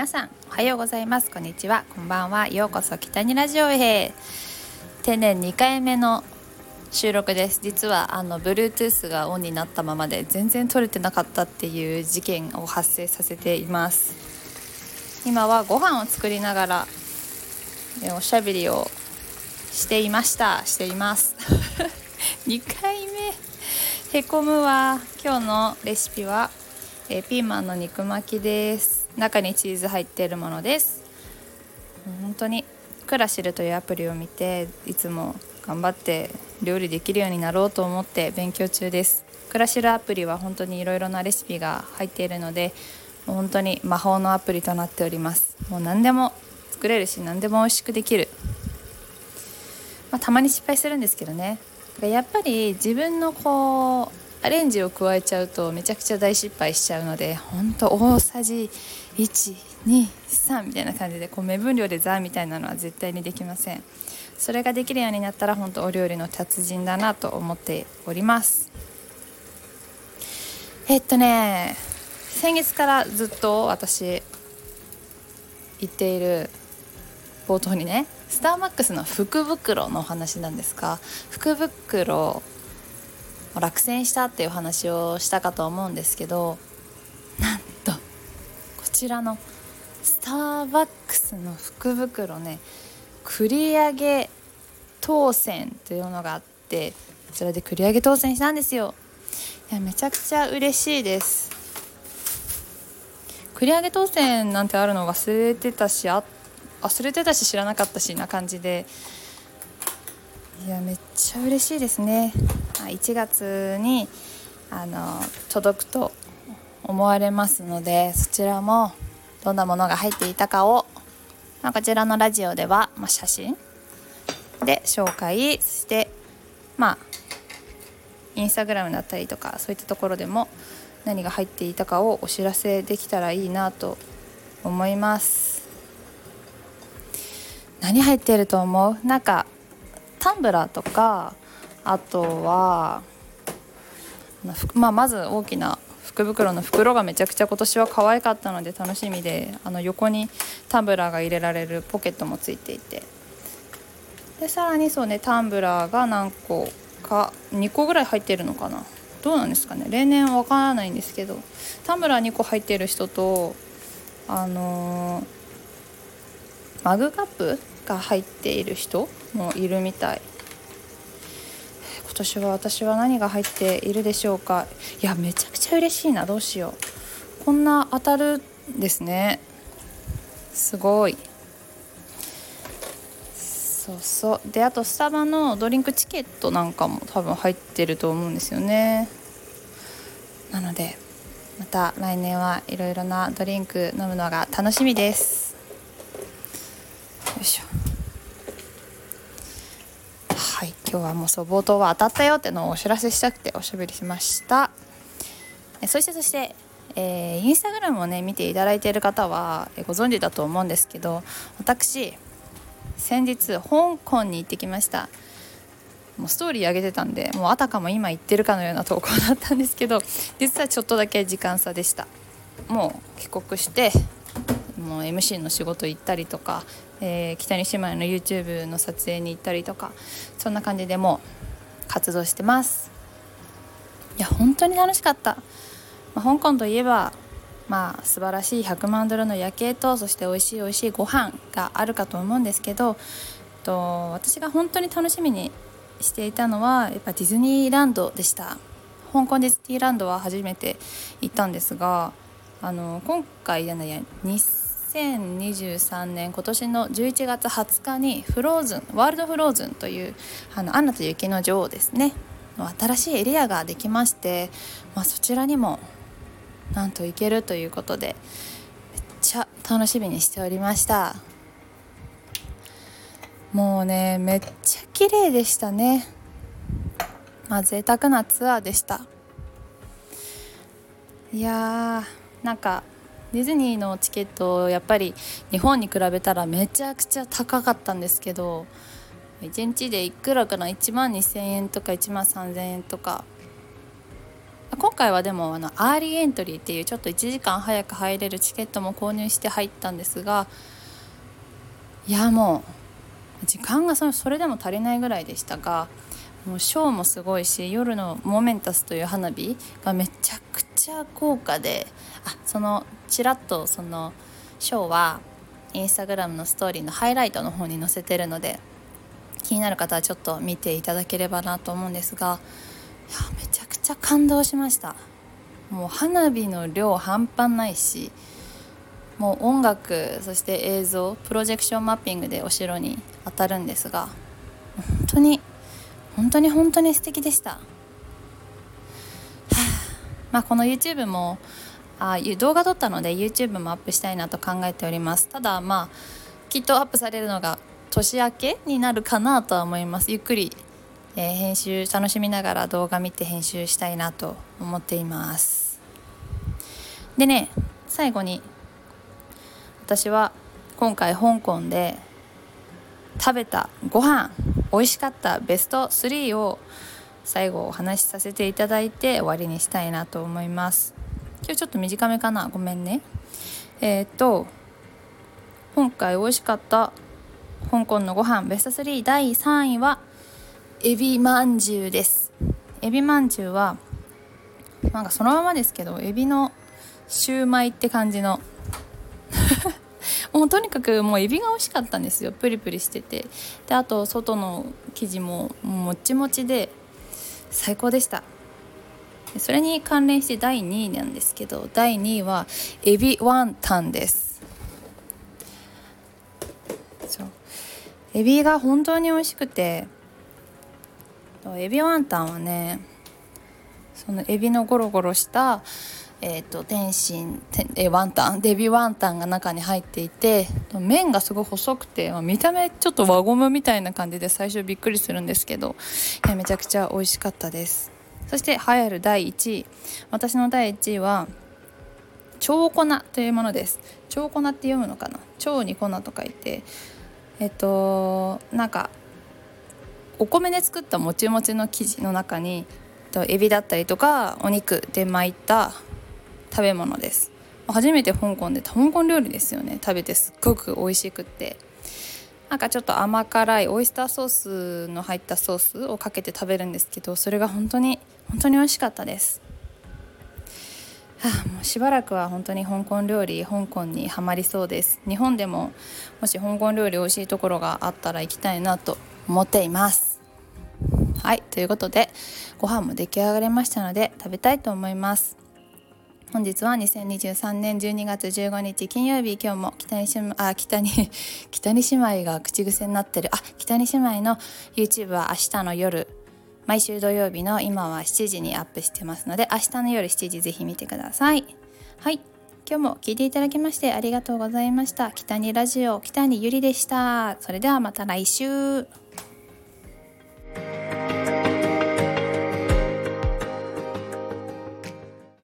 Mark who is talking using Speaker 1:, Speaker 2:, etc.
Speaker 1: 皆さんおはようございます。こんにちは。こんばんは。ようこそ北にラジオへ。天然2回目の収録です。実はあの Bluetooth がオンになったままで全然撮れてなかったっていう事件を発生させています。今はご飯を作りながらおしゃべりをしていました。しています。2回目。へこむわ。今日のレシピはえピーマンの肉巻きです。中にチーズ入っているものです。本当にクラシルというアプリを見ていつも頑張って料理できるようになろうと思って勉強中です。クラシルアプリは本当にいろいろなレシピが入っているのでもう本当に魔法のアプリとなっております。もう何でも作れるし何でも美味しくできる、まあ、たまに失敗するんですけどね。やっぱり自分のこうアレンジを加えちゃうとめちゃくちゃ大失敗しちゃうのでほんと大さじ123みたいな感じでこう目分量でザーみたいなのは絶対にできません。それができるようになったら本当お料理の達人だなと思っております。えっとね先月からずっと私言っている冒頭にねスターマックスの福袋のお話なんですが福袋落選したっていう話をしたかと思うんですけどなんとこちらのスターバックスの福袋ね繰り上げ当選というのがあってこちらで繰り上げ当選したんですよ。いやめちゃくちゃ嬉しいです。繰り上げ当選なんてあるの忘れてたしあ忘れてたし知らなかったしな感じで。いやめっちゃ嬉しいですね。1月にあの届くと思われますのでそちらもどんなものが入っていたかを、まあ、こちらのラジオでは、まあ、写真で紹介そしてまあインスタグラムだったりとかそういったところでも何が入っていたかをお知らせできたらいいなと思います。何入っていると思う？なんかタンブラーとかあとは、まあ、まず大きな福袋の袋がめちゃくちゃ今年は可愛かったので楽しみであの横にタンブラーが入れられるポケットもついていて。でさらにそうねタンブラーが何個か2個ぐらい入ってるのかな。どうなんですかね。例年わからないんですけどタンブラー2個入ってる人とあのー、マグカップが入っている人もいるみたい。今年は私は何が入っているでしょうか。いやめちゃくちゃ嬉しいなどうしよう。こんな当たるんですね。すごい。そうそう。であとスタバのドリンクチケットなんかも多分入ってると思うんですよね。なのでまた来年はいろいろなドリンク飲むのが楽しみです。よいしょはい今日はもうそう冒頭は当たったよってのをお知らせしたくておしゃべりしました。そしてそしてえー、インスタグラムをね見ていただいている方はご存知だと思うんですけど私先日香港に行ってきました。もうストーリー上げてたんでもうあたかも今行ってるかのような投稿だったんですけど実はちょっとだけ時間差でした。もう帰国してもう MC の仕事行ったりとか、えー、北西姉妹の YouTube の撮影に行ったりとかそんな感じでも活動してます。いや本当に楽しかった、まあ、香港といえばまあ素晴らしい100万ドルの夜景とそして美味しい美味しいご飯があるかと思うんですけどと私が本当に楽しみにしていたのはやっぱディズニーランドでした。香港ディズニーランドは初めて行ったんですがあの今回じゃないや2023年今年の11月20日にフローズンワールドフローズンというあのアンナと雪の女王ですね。新しいエリアができまして、まあ、そちらにもなんと行けるということでめっちゃ楽しみにしておりました。もうねめっちゃ綺麗でしたね。まあ贅沢なツアーでした。いやーなんかディズニーのチケットやっぱり日本に比べたらめちゃくちゃ高かったんですけど1日でいくらかな？1万2000円とか1万3000円とか。今回はでもあの early entry っていうちょっと1時間早く入れるチケットも購入して入ったんですがいやもう時間がそれでも足りないぐらいでしたがもうショーもすごいし夜の Momentous という花火がめちゃくちゃ豪華であそのちらっとそのショーはインスタグラムのストーリーのハイライトの方に載せてるので気になる方はちょっと見ていただければなと思うんですがいやめちゃくちゃ感動しました。もう花火の量半端ないしもう音楽そして映像プロジェクションマッピングでお城に当たるんですが本当に本当に本当に素敵でした、はあ、まあこの YouTube もあ動画撮ったので YouTube もアップしたいなと考えております。ただまあきっとアップされるのが年明けになるかなとは思います。ゆっくり、えー、編集楽しみながら動画見て編集したいなと思っています。でね最後に私は今回香港で食べたご飯美味しかったベスト3を最後お話しさせていただいて終わりにしたいなと思います。今日ちょっと短めかな？ごめんね。えー、っと今回美味しかった香港のご飯ベスト3第3位はエビまんじゅうです。エビまんじゅうはなんかそのままですけどエビのシューマイって感じの。もうとにかくもうエビが美味しかったんですよ。プリプリしてて。であと外の生地ももちもちで最高でした。それに関連して第2位なんですけど第2位はエビワンタンです。そう。エビが本当に美味しくてエビワンタンはねそのエビのゴロゴロしたえーと、天津えワンタンデビワンタンが中に入っていて麺がすごい細くて、見た目ちょっと輪ゴムみたいな感じで最初びっくりするんですけどいやめちゃくちゃ美味しかったです。そして栄える第1位。私の第1位は超粉というものです。超粉って読むのかな？超に粉と書いてえっとなんかお米で作ったもちもちの生地の中にエビだったりとかお肉で巻いた食べ物です。初めて香港で香港料理ですよね。食べてすっごく美味しくって。なんかちょっと甘辛いオイスターソースの入ったソースをかけて食べるんですけどそれが本当に本当に美味しかったです。はあ、もうしばらくは本当に香港料理香港にはまりそうです。日本でももし香港料理美味しいところがあったら行きたいなと思っています。はいということでご飯も出来上がりましたので食べたいと思います。本日は2023年12月15日金曜日今日も北にあ北に 北に姉妹が口癖になってる。あ北に姉妹の YouTube は明日の夜毎週土曜日の今は7時にアップしてますので明日の夜7時ぜひ見てください。はい。今日も聞いていただきましてありがとうございました。北にラジオ北にゆりでした。それではまた来週。